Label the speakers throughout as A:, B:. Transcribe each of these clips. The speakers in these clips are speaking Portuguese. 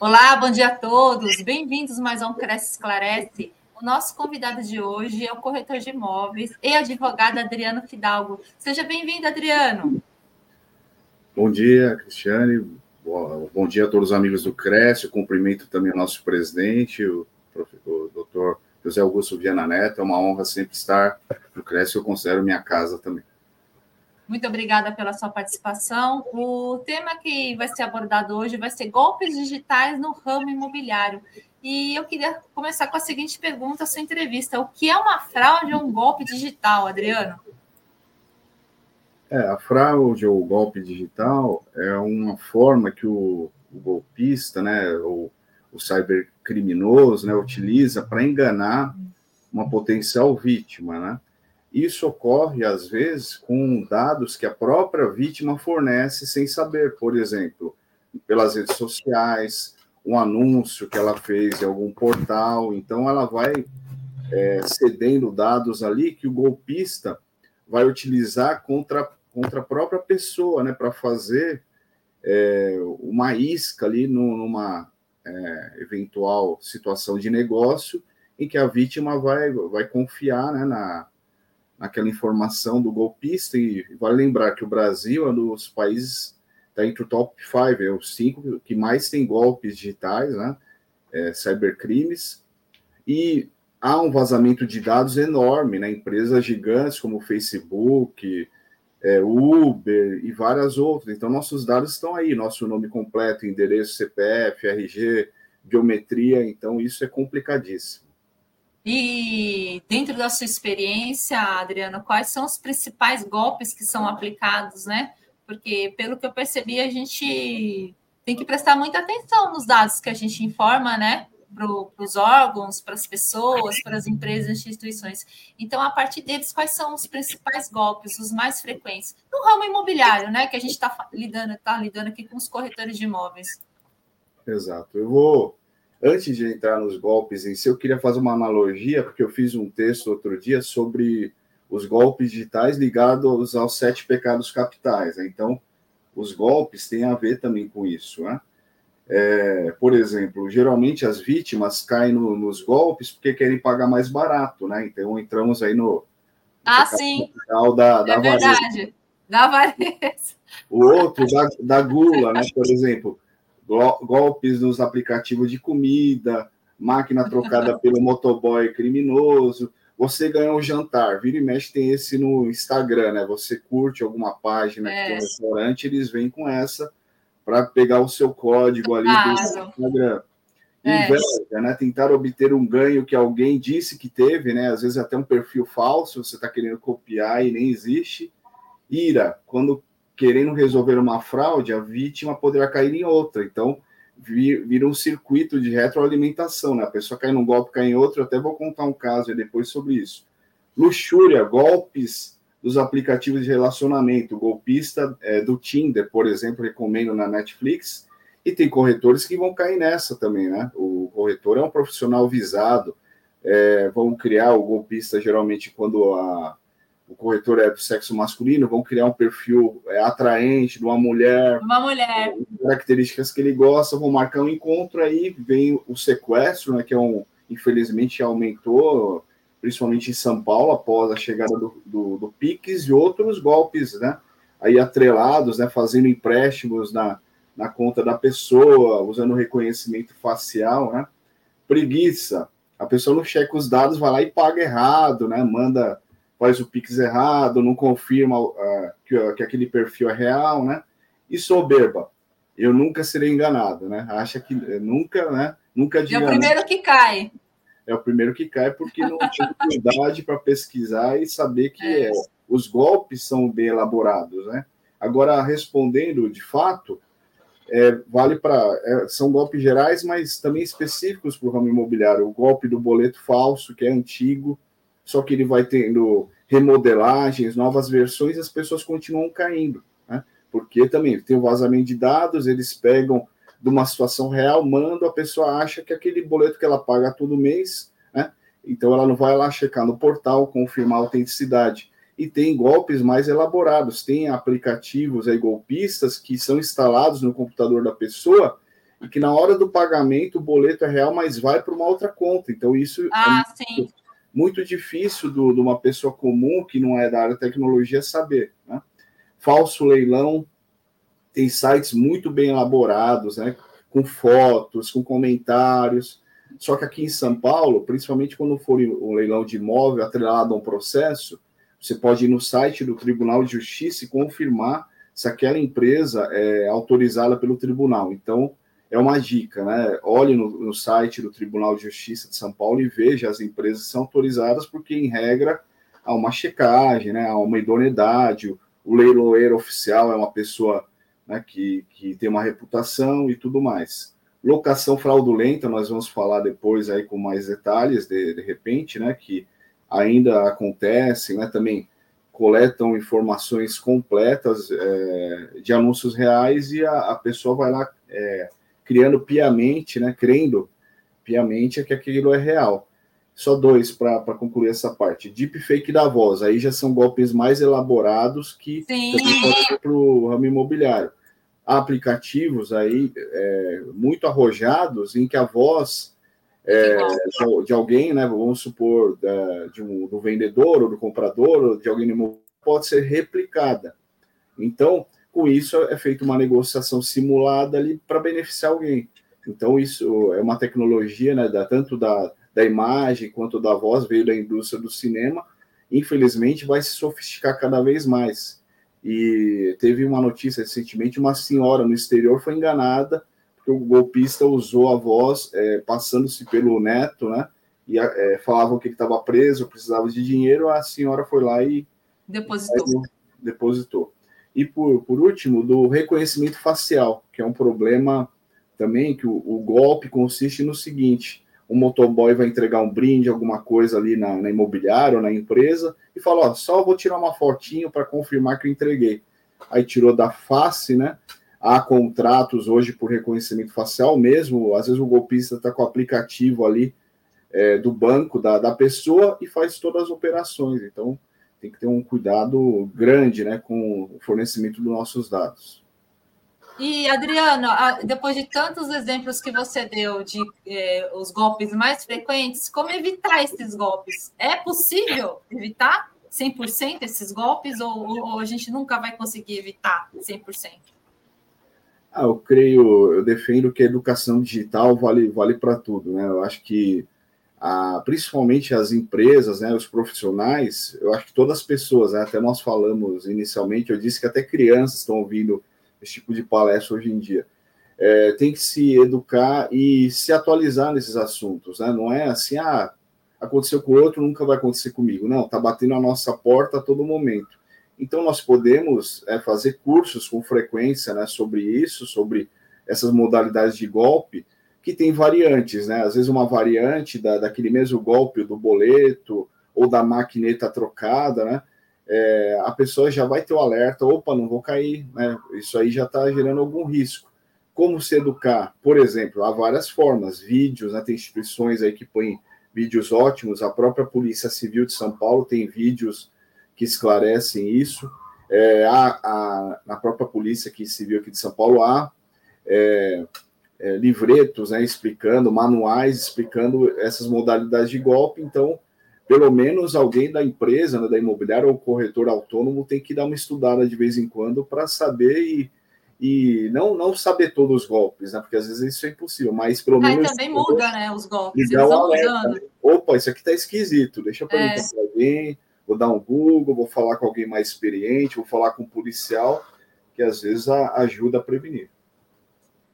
A: Olá, bom dia a todos. Bem-vindos mais a um Cresce Esclarece. O nosso convidado de hoje é o corretor de imóveis e advogado Adriano Fidalgo. Seja bem-vindo, Adriano.
B: Bom dia, Cristiane. Bom dia a todos os amigos do Cresce. cumprimento também o nosso presidente, o, o doutor José Augusto Viana Neto. É uma honra sempre estar no Cresce. Eu considero minha casa também.
A: Muito obrigada pela sua participação. O tema que vai ser abordado hoje vai ser golpes digitais no ramo imobiliário. E eu queria começar com a seguinte pergunta, a sua entrevista. O que é uma fraude ou um golpe digital, Adriano?
B: É, a fraude ou golpe digital é uma forma que o, o golpista, né, ou o cybercriminoso, né, utiliza para enganar uma potencial vítima, né? Isso ocorre, às vezes, com dados que a própria vítima fornece sem saber, por exemplo, pelas redes sociais, um anúncio que ela fez em algum portal. Então, ela vai é, cedendo dados ali que o golpista vai utilizar contra, contra a própria pessoa, né, para fazer é, uma isca ali numa é, eventual situação de negócio em que a vítima vai, vai confiar né, na naquela informação do golpista, e vale lembrar que o Brasil é um dos países, está entre o top 5, é os cinco que mais tem golpes digitais, né, é, cybercrimes, e há um vazamento de dados enorme, né, empresas gigantes como Facebook, é, Uber e várias outras, então nossos dados estão aí, nosso nome completo, endereço, CPF, RG, biometria, então isso é complicadíssimo.
A: E dentro da sua experiência, Adriana, quais são os principais golpes que são aplicados, né? Porque, pelo que eu percebi, a gente tem que prestar muita atenção nos dados que a gente informa, né? Para os órgãos, para as pessoas, para as empresas, instituições. Então, a partir deles, quais são os principais golpes, os mais frequentes? No ramo imobiliário, né? Que a gente está lidando, tá lidando aqui com os corretores de imóveis.
B: Exato. Eu vou antes de entrar nos golpes em si, eu queria fazer uma analogia, porque eu fiz um texto outro dia sobre os golpes digitais ligados aos sete pecados capitais. Né? Então, os golpes têm a ver também com isso. Né? É, por exemplo, geralmente as vítimas caem no, nos golpes porque querem pagar mais barato, né? Então entramos aí no,
A: ah, sim.
B: da, da é
A: verdade, da avareza.
B: O outro da, da gula, né? Por exemplo, golpes nos aplicativos de comida, máquina trocada pelo motoboy criminoso. Você ganhou um jantar, vira e mexe tem esse no Instagram, né? Você curte alguma página é. que tem um restaurante, eles vêm com essa para pegar o seu código ali do Instagram. É. Inveja, né? Tentar obter um ganho que alguém disse que teve, né? Às vezes até um perfil falso, você está querendo copiar e nem existe. Ira, quando querendo resolver uma fraude, a vítima poderá cair em outra. Então, vira um circuito de retroalimentação, né? A pessoa cai num golpe, cai em outro. Eu até vou contar um caso depois sobre isso. Luxúria, golpes dos aplicativos de relacionamento. O golpista é, do Tinder, por exemplo, recomendo na Netflix. E tem corretores que vão cair nessa também, né? O corretor é um profissional visado. É, vão criar o golpista geralmente quando a o corretor é do sexo masculino, vão criar um perfil é, atraente de uma mulher.
A: Uma mulher.
B: Características que ele gosta, vão marcar um encontro, aí vem o sequestro, né, que é um, infelizmente aumentou, principalmente em São Paulo, após a chegada do, do, do Pix e outros golpes, né, aí atrelados, né, fazendo empréstimos na, na conta da pessoa, usando reconhecimento facial, né, preguiça, a pessoa não checa os dados, vai lá e paga errado, né, manda faz o Pix errado, não confirma uh, que, uh, que, aquele perfil é real, né? E soberba. Eu nunca serei enganado, né? Acha que eh, nunca, né? Nunca
A: diga, É o primeiro que cai.
B: É o primeiro que cai porque não tinha cuidado para pesquisar e saber que é. É, os golpes são bem elaborados, né? Agora, respondendo de fato, é, vale para. É, são golpes gerais, mas também específicos para o ramo imobiliário. O golpe do boleto falso, que é antigo, só que ele vai tendo remodelagens, novas versões, as pessoas continuam caindo, né? Porque também tem o vazamento de dados, eles pegam de uma situação real, mandam, a pessoa acha que aquele boleto que ela paga todo mês, né? Então ela não vai lá checar no portal, confirmar a autenticidade. E tem golpes mais elaborados, tem aplicativos aí golpistas que são instalados no computador da pessoa e que na hora do pagamento o boleto é real, mas vai para uma outra conta. Então, isso é
A: ah,
B: é muito, muito, difícil do, de uma pessoa comum que não é da área de tecnologia saber. Né? Falso leilão tem sites muito bem elaborados, né? com fotos, com comentários. Só que aqui em São Paulo, principalmente quando for um leilão de imóvel atrelado a um processo, você pode ir no site do Tribunal de Justiça e confirmar se aquela empresa é autorizada pelo tribunal. Então, é uma dica, né? Olhe no, no, site do Tribunal de Justiça de São Paulo e veja as empresas são autorizadas, porque, em regra, há uma checagem, né? há uma idoneidade. O leiloeiro oficial é uma pessoa né, que, que tem uma reputação e tudo mais. Locação fraudulenta, nós vamos falar depois aí com mais detalhes, de, de repente, né? Que ainda acontecem, né? Também coletam informações completas é, de anúncios reais e a, a pessoa vai lá é, criando piamente, né, crendo piamente que aquilo é real. Só dois para concluir essa parte. Deepfake da voz, aí já são golpes mais elaborados que pode ser para o ramo imobiliário. Há aplicativos aí é, muito arrojados em que a voz é, de alguém, né, vamos supor, de um, do vendedor ou do comprador, ou de alguém pode ser replicada. Então, com isso é feita uma negociação simulada ali para beneficiar alguém. Então, isso é uma tecnologia, né, da, tanto da, da imagem quanto da voz, veio da indústria do cinema, infelizmente vai se sofisticar cada vez mais. E teve uma notícia recentemente, uma senhora no exterior foi enganada, porque o golpista usou a voz é, passando-se pelo neto, né, e é, falavam que ele estava preso, precisava de dinheiro, a senhora foi lá e
A: depositou.
B: depositou. E por, por último, do reconhecimento facial, que é um problema também que o, o golpe consiste no seguinte: o motoboy vai entregar um brinde, alguma coisa ali na, na imobiliária ou na empresa, e fala: Ó, só vou tirar uma fotinho para confirmar que eu entreguei. Aí tirou da face, né? Há contratos hoje por reconhecimento facial mesmo. Às vezes o golpista está com o aplicativo ali é, do banco da, da pessoa e faz todas as operações. Então, tem que ter um cuidado grande né, com o fornecimento dos nossos dados.
A: E, Adriano, depois de tantos exemplos que você deu de eh, os golpes mais frequentes, como evitar esses golpes? É possível evitar 100% esses golpes ou, ou, a gente nunca vai conseguir evitar 100%?
B: Ah, eu creio, eu defendo que a educação digital vale, vale para tudo, né? Eu acho que a, principalmente as empresas, né, os profissionais, eu acho que todas as pessoas, né, até nós falamos inicialmente, eu disse que até crianças estão ouvindo esse tipo de palestra hoje em dia, é, tem que se educar e se atualizar nesses assuntos, né? Não é assim, ah, aconteceu com o outro, nunca vai acontecer comigo. Não, está batendo a nossa porta a todo momento. Então, nós podemos é, fazer cursos com frequência né, sobre isso, sobre essas modalidades de golpe, que tem variantes, né? Às vezes uma variante da, daquele mesmo golpe do boleto ou da maquineta trocada, né? É, a pessoa já vai ter o alerta, opa, não vou cair, né? Isso aí já está gerando algum risco. Como se educar? Por exemplo, há várias formas, vídeos, né? Tem instituições aí que põem vídeos ótimos, a própria Polícia Civil de São Paulo tem vídeos que esclarecem isso. É, há, há, na própria Polícia Civil aqui de São Paulo há é, é, livretos né, explicando, manuais explicando essas modalidades de golpe. Então, pelo menos alguém da empresa, né, da imobiliária ou corretor autônomo tem que dar uma estudada de vez em quando para saber e, e não, não saber todos os golpes, né? Porque às vezes isso é impossível, mas pelo
A: ah,
B: menos.
A: também muda, né? Os golpes.
B: Eles vão. Né? Opa, isso aqui tá esquisito. Deixa eu perguntar é. para alguém, vou dar um Google, vou falar com alguém mais experiente, vou falar com um policial, que às vezes a, ajuda a prevenir.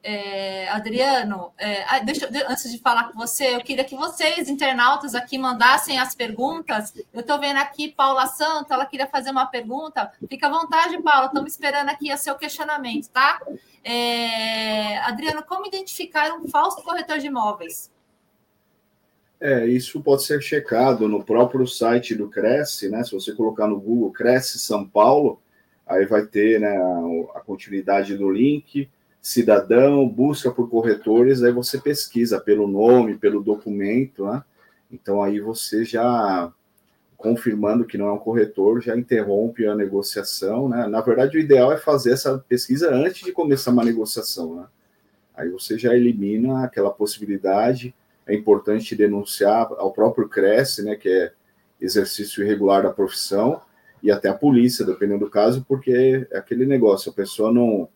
A: É, Adriano, é, deixa, antes de falar com você, eu queria que vocês, internautas, aqui mandassem as perguntas. Eu estou vendo aqui Paula Santa, ela queria fazer uma pergunta. Fica à vontade, Paula, estamos esperando aqui o seu questionamento, tá? É, Adriano, como identificar um falso corretor de imóveis?
B: É, isso pode ser checado no próprio site do Cresce, né? Se você colocar no Google Cresce São Paulo, aí vai ter né, a continuidade do link cidadão, busca por corretores, aí você pesquisa pelo nome, pelo documento, né? Então aí você já confirmando que não é um corretor, já interrompe a negociação, né? Na verdade, o ideal é fazer essa pesquisa antes de começar uma negociação, né? Aí você já elimina aquela possibilidade. É importante denunciar ao próprio Cresce, né, que é exercício irregular da profissão, e até a polícia, dependendo do caso, porque é aquele negócio, a pessoa não,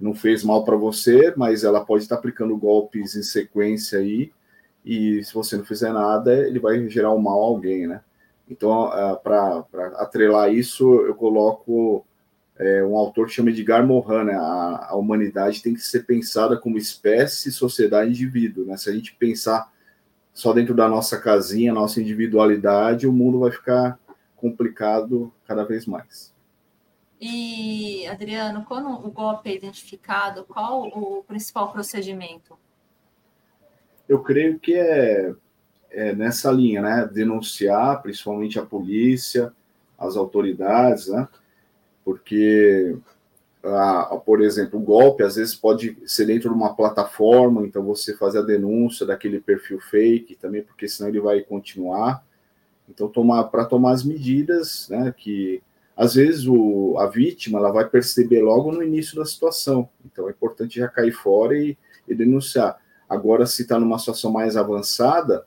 B: não fez mal para você, mas ela pode estar aplicando golpes em sequência aí, e se você não fizer nada, ele vai gerar um mal a alguém, né? Então, uh, para atrelar isso, eu coloco é, um autor que chama Edgar Morin, né? A, a, humanidade tem que ser pensada como espécie, sociedade indivíduo, né? Se a gente pensar só dentro da nossa casinha, nossa individualidade, o mundo vai ficar complicado cada vez mais.
A: E, Adriano, quando o golpe é identificado, qual o principal procedimento?
B: Eu creio que é, é nessa linha, né? Denunciar, principalmente a polícia, as autoridades, né? Porque, ah, por exemplo, o golpe às vezes pode ser dentro de uma plataforma, então você fazer a denúncia daquele perfil fake também, porque senão ele vai continuar. Então, tomar para tomar as medidas, né, que às vezes o, a vítima ela vai perceber logo no início da situação. Então, é importante já cair fora e, e denunciar. Agora, se está numa situação mais avançada,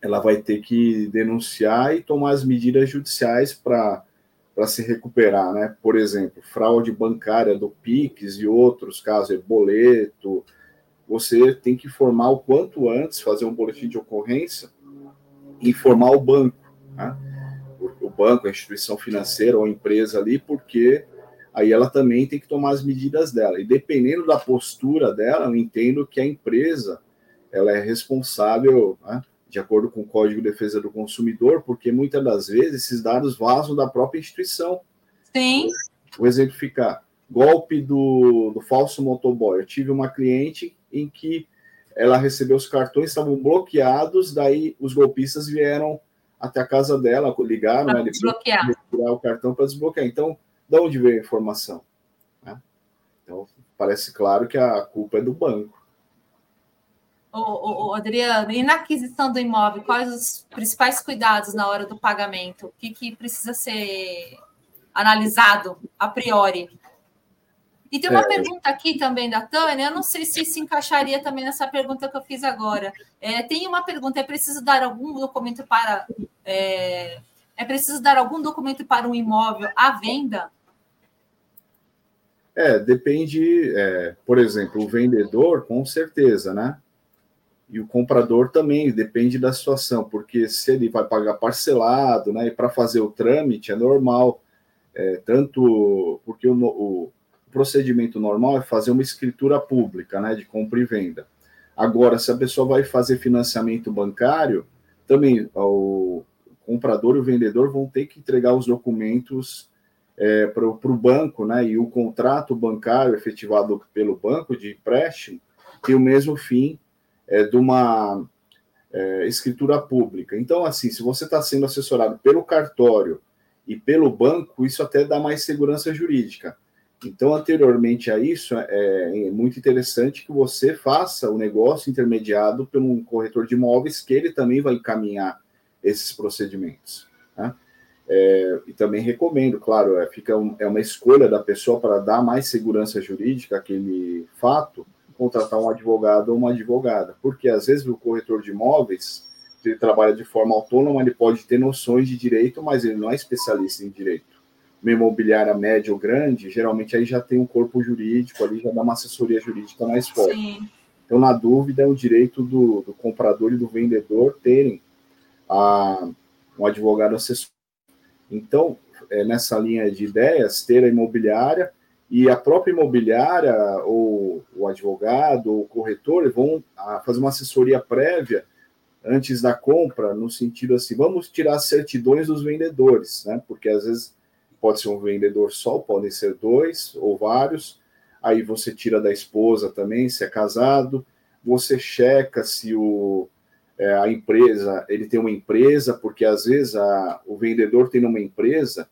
B: ela vai ter que denunciar e tomar as medidas judiciais para se recuperar, né? Por exemplo, fraude bancária do Pix e outros casos, é boleto. Você tem que informar o quanto antes, fazer um boletim de ocorrência informar o banco, né? Banco, a instituição financeira ou empresa ali, porque aí ela também tem que tomar as medidas dela. E dependendo da postura dela, eu entendo que a empresa ela é responsável, né, de acordo com o Código de Defesa do Consumidor, porque muitas das vezes esses dados vazam da própria instituição.
A: Sim.
B: Vou exemplificar. Golpe do, do falso motoboy. Eu tive uma cliente em que ela recebeu os cartões, estavam bloqueados, daí os golpistas vieram até a casa dela, ligaram,
A: né, desbloquear.
B: o cartão para desbloquear. Então, de onde veio a informação? Né? Então, parece claro que a culpa é do banco.
A: Ô, ô, ô, Adriano, e na aquisição do imóvel, quais os principais cuidados na hora do pagamento? O que, que precisa ser analisado a priori? E tem uma é. pergunta aqui também da Tânia, eu não sei se se encaixaria também nessa pergunta que eu fiz agora. É, tem uma pergunta: é preciso dar algum documento para. É, é preciso dar algum documento para um imóvel à venda?
B: É, depende, é, por exemplo, o vendedor, com certeza, né? E o comprador também, depende da situação, porque se ele vai pagar parcelado, né? E para fazer o trâmite é normal, é, tanto porque o, o o procedimento normal é fazer uma escritura pública, né, de compra e venda. Agora, se a pessoa vai fazer financiamento bancário, também o comprador e o vendedor vão ter que entregar os documentos é, para o banco, né, e o contrato bancário efetivado pelo banco de empréstimo tem o mesmo fim é, de uma é, escritura pública. Então, assim, se você está sendo assessorado pelo cartório e pelo banco, isso até dá mais segurança jurídica. Então, anteriormente a isso, é, é muito interessante que você faça o negócio intermediado por um corretor de imóveis, que ele também vai encaminhar esses procedimentos. Né? É, e também recomendo, claro, é, fica um, é uma escolha da pessoa para dar mais segurança jurídica àquele fato, contratar um advogado ou uma advogada, porque às vezes o corretor de imóveis ele trabalha de forma autônoma, ele pode ter noções de direito, mas ele não é especialista em direito uma imobiliária média ou grande, geralmente aí já tem um corpo jurídico ali, já dá uma assessoria jurídica mais forte. Sim. Então, na dúvida, é o direito do, do comprador e do vendedor terem a, um advogado assessor. Então, é, nessa linha de ideias, ter a imobiliária e a própria imobiliária, ou o advogado, ou o corretor, vão a, fazer uma assessoria prévia antes da compra, no sentido assim, vamos tirar certidões dos vendedores, né? Porque às vezes pode ser um vendedor só, podem ser dois ou vários. Aí você tira da esposa também, se é casado. Você checa se o, é, a empresa, ele tem uma empresa, porque às vezes a, o vendedor tem uma empresa,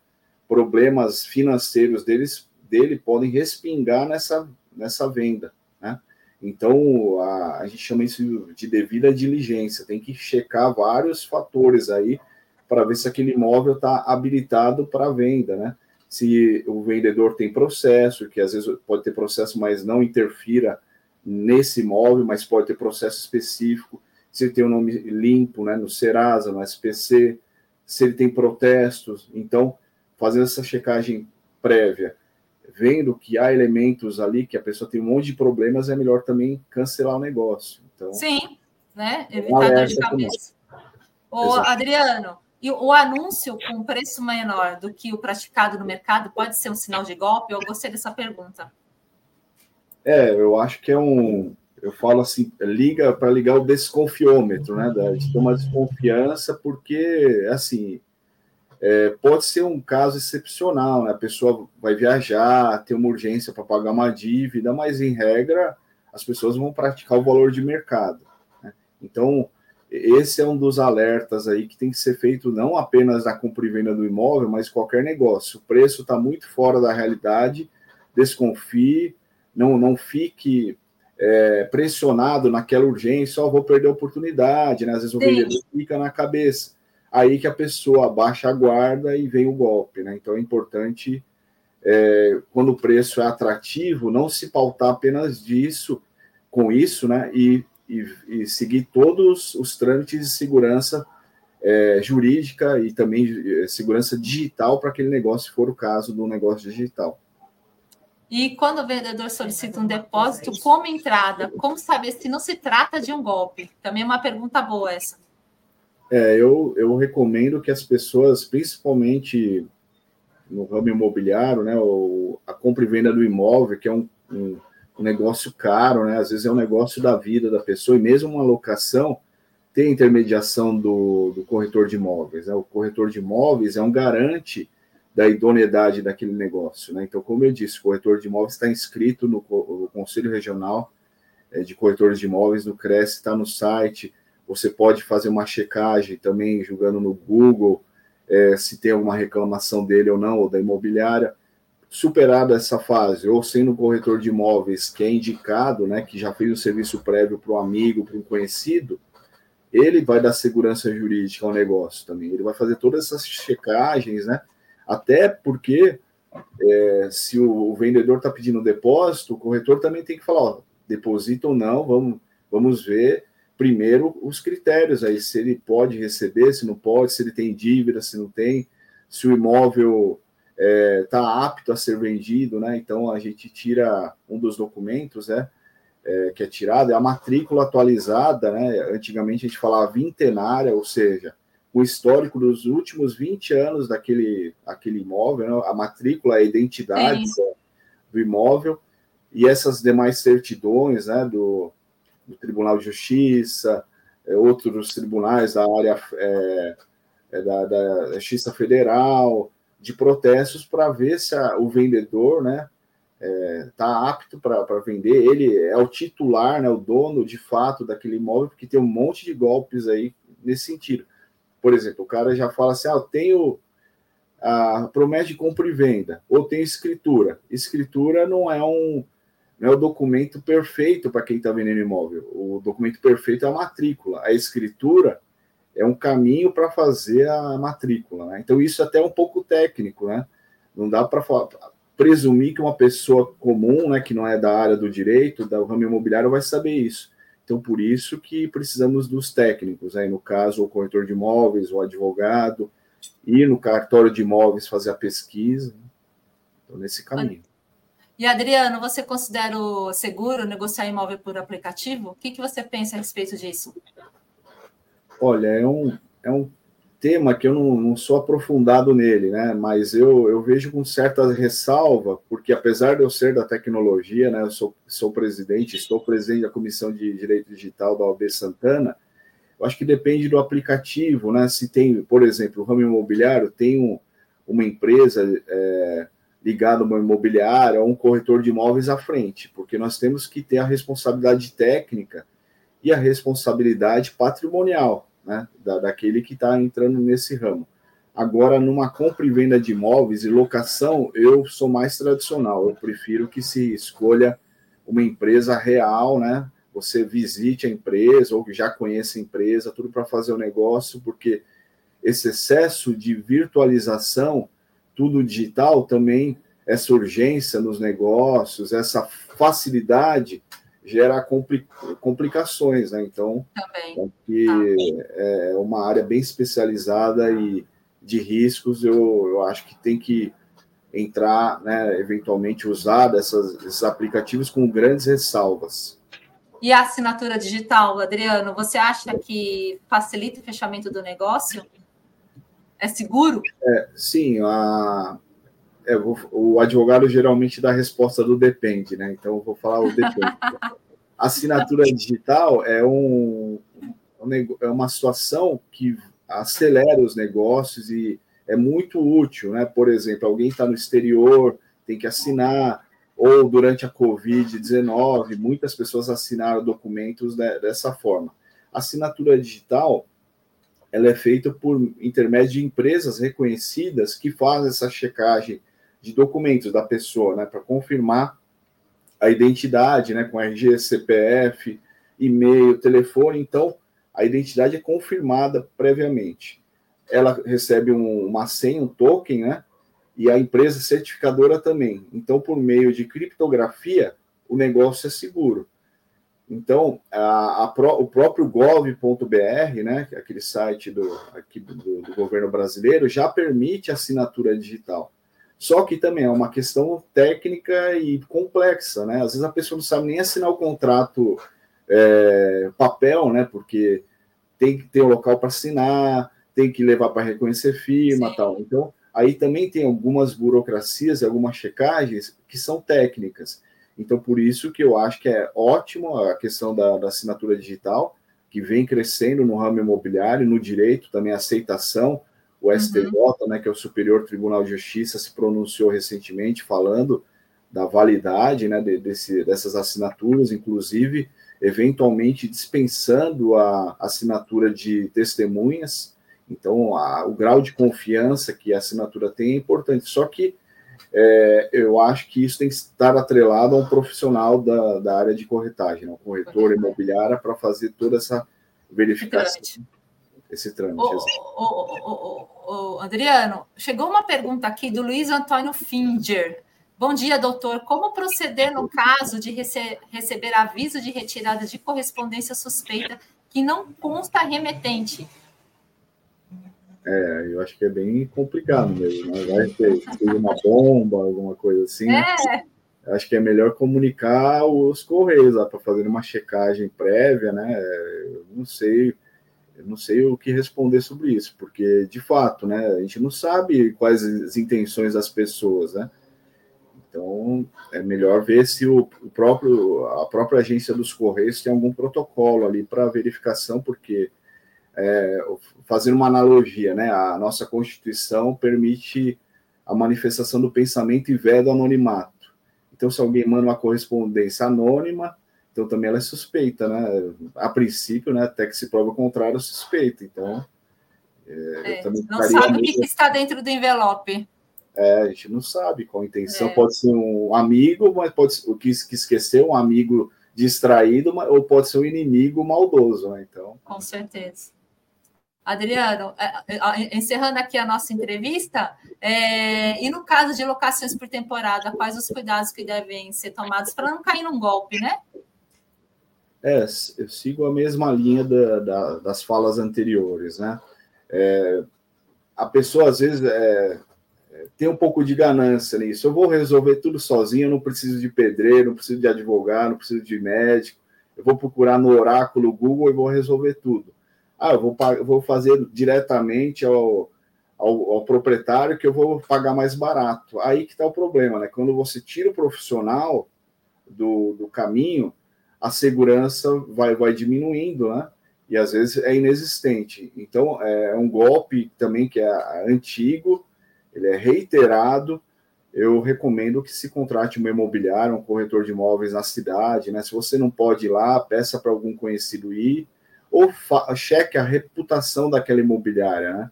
B: problemas financeiros deles, dele podem respingar nessa, nessa venda. Né? Então, a, a gente chama isso de devida diligência, tem que checar vários fatores aí para ver se aquele imóvel está habilitado para venda, né? Se o vendedor tem processo, que às vezes pode ter processo, mas não interfira nesse imóvel, mas pode ter processo específico, se ele tem o um nome limpo, né, no Serasa, no SPC, se ele tem protestos. Então, fazendo essa checagem prévia, vendo que há elementos ali que a pessoa tem um monte de problemas, é melhor também cancelar o negócio. Então,
A: Sim, né? Evitar dor de cabeça. Ô, Adriano, e o anúncio com preço menor do que o praticado no mercado pode ser um sinal de golpe? Eu gostei dessa pergunta.
B: É, eu acho que é um. Eu falo assim, liga para ligar o desconfiômetro, né? De ter uma desconfiança, porque assim é, pode ser um caso excepcional, né? A pessoa vai viajar, tem uma urgência para pagar uma dívida, mas em regra as pessoas vão praticar o valor de mercado. Né? Então, esse é um dos alertas aí que tem que ser feito não apenas na compra e venda do imóvel, mas qualquer negócio. O preço está muito fora da realidade, desconfie, não, não fique é, pressionado naquela urgência, só vou perder a oportunidade, né? Às vezes o vendedor fica na cabeça. Aí que a pessoa baixa a guarda e vem o golpe, né? Então é importante, é, quando o preço é atrativo, não se pautar apenas disso, com isso, né? E e, e seguir todos os trâmites de segurança é, jurídica e também é, segurança digital para aquele negócio, se for o caso do negócio digital.
A: E quando o vendedor solicita um depósito como entrada, como saber se não se trata de um golpe? Também é uma pergunta boa essa.
B: É, eu, eu recomendo que as pessoas, principalmente no ramo imobiliário, né, ou a compra e venda do imóvel, que é um, um um negócio caro, né? Às vezes é um negócio da vida da pessoa, e mesmo uma locação tem intermediação do, do corretor de imóveis. Né? O corretor de imóveis é um garante da idoneidade daquele negócio. Né? Então, como eu disse, o corretor de imóveis está inscrito no, no Conselho Regional é, de Corretores de Imóveis, no CRES, está no site. Você pode fazer uma checagem também, jogando no Google, é, se tem alguma reclamação dele ou não, ou da imobiliária superada essa fase, ou sendo um corretor de imóveis que é indicado, né, que já fez o serviço prévio para um amigo, para um conhecido, ele vai dar segurança jurídica ao negócio também. Ele vai fazer todas essas checagens, né? Até porque é, se o, vendedor está pedindo depósito, o corretor também tem que falar, ó, deposita ou não, vamos, vamos ver primeiro os critérios aí, se ele pode receber, se não pode, se ele tem dívida, se não tem, se o imóvel está é, tá apto a ser vendido, né? Então a gente tira um dos documentos, né? É, que é tirado, é a matrícula atualizada, né? Antigamente a gente falava vintenária, ou seja, o histórico dos últimos 20 anos daquele aquele imóvel, né? a matrícula, a identidade do imóvel e essas demais certidões, né? Do, do Tribunal de Justiça, é, outros tribunais da área é, é da, da Justiça Federal, de protestos para ver se a, o vendedor né, está é, apto para vender. Ele é o titular, né, o dono de fato daquele imóvel, porque tem um monte de golpes aí nesse sentido. Por exemplo, o cara já fala assim: ah, eu tenho a promessa de compra e venda, ou tem escritura. Escritura não é um não é o documento perfeito para quem está vendendo imóvel. O documento perfeito é a matrícula. A escritura é um caminho para fazer a matrícula. Né? Então, isso até é um pouco técnico, né? Não dá para presumir que uma pessoa comum, né, que não é da área do direito, da ramo imobiliário, vai saber isso. Então, por isso que precisamos dos técnicos, aí né? no caso, o corretor de imóveis, o advogado, ir no cartório de imóveis fazer a pesquisa. Então, nesse caminho.
A: E Adriano, você considera seguro negociar imóvel por aplicativo? O que, que você pensa a respeito disso?
B: Olha, é um, é um tema que eu não, não sou aprofundado nele, né? Mas eu, eu vejo com certa ressalva, porque apesar de eu ser da tecnologia, né? Eu sou, sou presidente, estou presidente da Comissão de Direito Digital da OAB Santana, eu acho que depende do aplicativo, né? Se tem, por exemplo, o ramo imobiliário tem um, uma empresa é, ligada a uma imobiliária ou um corretor de imóveis à frente, porque nós temos que ter a responsabilidade técnica e a responsabilidade patrimonial né, da, daquele que está entrando nesse ramo. Agora, numa compra e venda de imóveis e locação, eu sou mais tradicional. Eu prefiro que se escolha uma empresa real, né? Você visite a empresa ou já conheça a empresa, tudo para fazer o negócio, porque esse excesso de virtualização, tudo digital, também essa urgência nos negócios, essa facilidade gera complicações, né? Então, Também. é uma área bem especializada e de riscos, eu, eu acho que tem que entrar, né, eventualmente usar dessas, esses aplicativos com grandes ressalvas.
A: E a assinatura digital, Adriano, você acha que facilita o fechamento do negócio? É seguro?
B: É, sim, a, é, o advogado geralmente dá a resposta do depende, né? Então eu vou falar o depende. assinatura digital é, um, é uma situação que acelera os negócios e é muito útil, né? Por exemplo, alguém está no exterior, tem que assinar, ou durante a Covid-19, muitas pessoas assinaram documentos dessa forma. A assinatura digital ela é feita por intermédio de empresas reconhecidas que fazem essa checagem de documentos da pessoa, né, para confirmar a identidade, né, com RG, CPF, e-mail, telefone. Então, a identidade é confirmada previamente. Ela recebe um, uma senha, um token, né, e a empresa certificadora também. Então, por meio de criptografia, o negócio é seguro. Então, a, a pro, o próprio gov.br, né, é aquele site do, aqui do, do, governo brasileiro, já permite assinatura digital. Só que também é uma questão técnica e complexa, né? Às vezes a pessoa não sabe nem assinar o contrato é, papel, né? Porque tem que ter um local para assinar, tem que levar para reconhecer firma Sim. tal. Então, aí também tem algumas burocracias, algumas checagens que são técnicas. Então, por isso que eu acho que é ótimo a questão da, da assinatura digital, que vem crescendo no ramo imobiliário, no direito, também a aceitação o STJ, uhum. né, que é o Superior Tribunal de Justiça, se pronunciou recentemente falando da validade né, de, desse, dessas assinaturas, inclusive, eventualmente dispensando a assinatura de testemunhas. Então, a, o grau de confiança que a assinatura tem é importante. Só que é, eu acho que isso tem que estar atrelado a um profissional da, da área de corretagem, né, um corretor imobiliário, para fazer toda essa verificação esse trâmite.
A: Ô, Adriano, chegou uma pergunta aqui do Luiz Antônio Finger. Bom dia, doutor. Como proceder no caso de rece receber aviso de retirada de correspondência suspeita que não consta remetente?
B: É, eu acho que é bem complicado mesmo. Né? Vai ter, ter uma bomba, alguma coisa assim. É. Acho que é melhor comunicar os correios lá para fazer uma checagem prévia, né? Eu não sei eu não sei o que responder sobre isso, porque de fato, né, a gente não sabe quais as intenções das pessoas, né? Então é melhor ver se o, próprio a própria agência dos correios tem algum protocolo ali para verificação, porque é, fazendo uma analogia, né, a nossa Constituição permite a manifestação do pensamento e veda anonimato. Então, se alguém manda uma correspondência anônima, então também ela é suspeita, né? A princípio, né? Até que se prova o contrário, suspeita. Então.
A: É, é, não sabe o que, que, está dentro do envelope.
B: É, a gente não sabe qual a intenção. É. Pode ser um amigo, mas pode ser o que, que esqueceu, um amigo distraído, ou pode ser um inimigo maldoso, né? Então.
A: Com certeza. Adriano, é, é, encerrando aqui a nossa entrevista, é, e no caso de locações por temporada, quais os cuidados que devem ser tomados para não cair num golpe, né?
B: É, eu sigo a mesma linha da, da, das falas anteriores, né? É, a pessoa às vezes é, é, tem um pouco de ganância nisso. Eu vou resolver tudo sozinho, eu não preciso de pedreiro, não preciso de advogado, não preciso de médico. Eu vou procurar no oráculo Google e vou resolver tudo. Ah, eu vou, eu vou fazer diretamente ao, ao, ao, proprietário que eu vou pagar mais barato. Aí que está o problema, né? Quando você tira o profissional do, do caminho, a segurança vai, vai diminuindo, né? E às vezes é inexistente. Então, é um golpe também que é antigo, ele é reiterado. Eu recomendo que se contrate uma imobiliária, um corretor de imóveis na cidade, né? Se você não pode ir lá, peça para algum conhecido ir, ou cheque a reputação daquela imobiliária, né?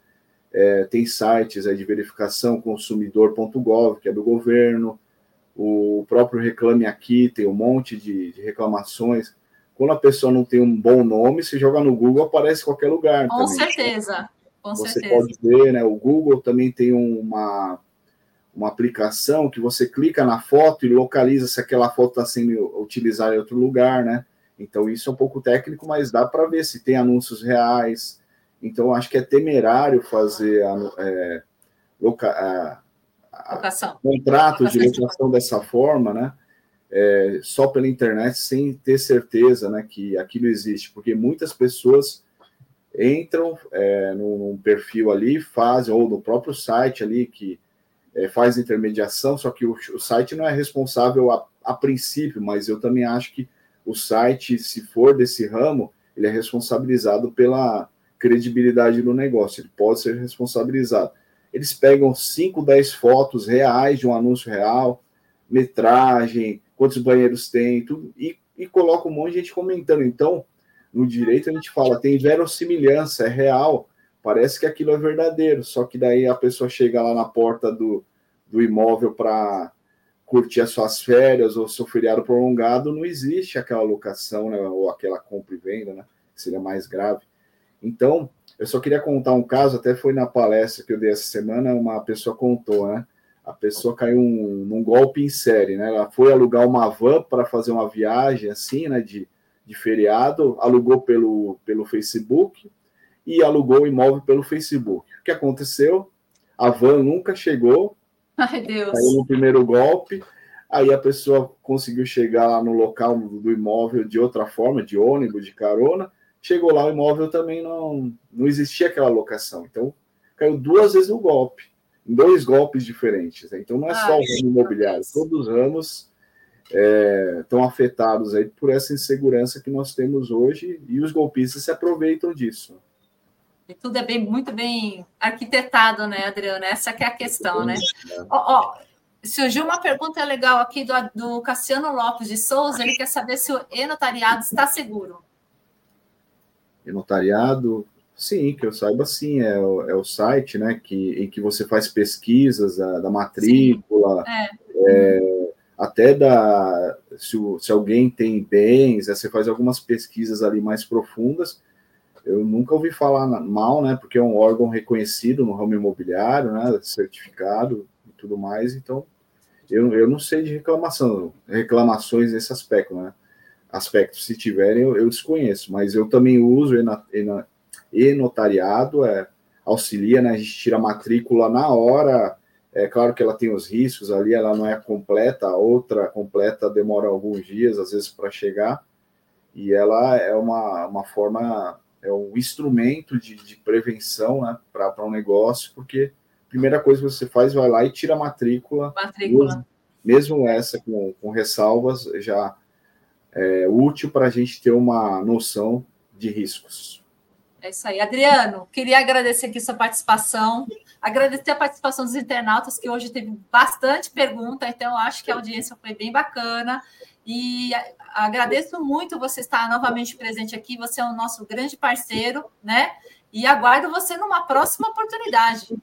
B: É, tem sites aí de verificação consumidor.gov, que é do governo, o próprio Reclame Aqui tem um monte de, de, reclamações. Quando a pessoa não tem um bom nome, se joga no Google, aparece em qualquer lugar.
A: Com também. certeza. Com
B: Você
A: certeza.
B: pode ver, né? O Google também tem uma, uma aplicação que você clica na foto e localiza se aquela foto está sendo utilizada em outro lugar, né? Então isso é um pouco técnico, mas dá para ver se tem anúncios reais. Então acho que é temerário fazer é, loca, locação. contratos de locação dessa forma, né? É, só pela internet sem ter certeza, né, que aquilo existe, porque muitas pessoas entram é, num, perfil ali, fazem ou no próprio site ali que é, faz intermediação, só que o, o site não é responsável a, a, princípio, mas eu também acho que o site, se for desse ramo, ele é responsabilizado pela credibilidade do negócio, ele pode ser responsabilizado. Eles pegam 5, 10 fotos reais de um anúncio real, metragem, quantos banheiros tem, tudo, e, e colocam um monte de gente comentando. Então, no direito a gente fala, tem verossimilhança, é real, parece que aquilo é verdadeiro, só que daí a pessoa chega lá na porta do, do imóvel para curtir as suas férias ou seu feriado prolongado, não existe aquela locação, né, ou aquela compra e venda, né, que seria mais grave. Então, eu só queria contar um caso, até foi na palestra que eu dei essa semana, uma pessoa contou, né, a pessoa caiu um, num golpe em série, né, ela foi alugar uma van para fazer uma viagem, assim, né, de, de feriado, alugou pelo, pelo Facebook, e alugou o imóvel pelo Facebook. O que aconteceu? A van nunca chegou.
A: Ai, Deus.
B: Caiu no primeiro golpe. Aí a pessoa conseguiu chegar lá no local do imóvel de outra forma, de ônibus, de carona. Chegou lá, o imóvel também não, não existia aquela locação. Então, caiu duas vezes o golpe, em dois golpes diferentes. Né? Então, não é só o ramo imobiliário, todos os ramos é, estão afetados aí por essa insegurança que nós temos hoje e os golpistas se aproveitam disso.
A: E tudo é bem, muito bem arquitetado, né, Adriana? Essa que é a questão, né? Ó, ó, surgiu uma pergunta legal aqui do, do Cassiano Lopes de Souza, ele quer saber se o e-notariado está seguro.
B: E-notariado, sim, que eu saiba, sim, é o, é o site, né, que, em que você faz pesquisas da, da matrícula, é. É, até da, se, se alguém tem bens, você faz algumas pesquisas ali mais profundas, eu nunca ouvi falar mal, né? Porque é um órgão reconhecido no ramo imobiliário, né? Certificado e tudo mais. Então, eu, eu não sei de reclamação, reclamações nesse aspecto, né? Aspecto, se tiverem, eu, eu desconheço, mas eu também uso e-notariado, é, auxilia, né? A gente tira a matrícula na hora. É claro que ela tem os riscos ali, ela não é completa, a outra completa demora alguns dias, às vezes, para chegar, e ela é uma, uma forma é um instrumento de, de prevenção né, para um negócio, porque a primeira coisa que você faz, vai lá e tira a matrícula.
A: Matrícula.
B: Mesmo, mesmo essa com, com ressalvas, já é útil para a gente ter uma noção de riscos.
A: É isso aí. Adriano, queria agradecer aqui sua participação, agradecer a participação dos internautas, que hoje teve bastante pergunta, então acho que a audiência foi bem bacana. E agradeço muito você estar novamente presente aqui. Você é o nosso grande parceiro, né? E aguardo você numa próxima oportunidade.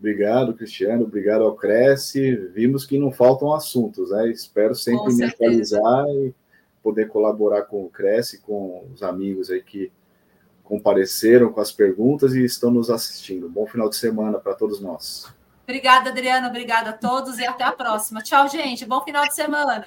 B: Obrigado, Cristiano. Obrigado ao Cresce. Vimos que não faltam assuntos, né? Espero sempre me atualizar e poder colaborar com o Cresce, com os amigos aí que compareceram com as perguntas e estão nos assistindo. Bom final de semana para todos nós.
A: Obrigada, Adriana. Obrigada a todos e até a próxima. Tchau, gente. Bom final de semana.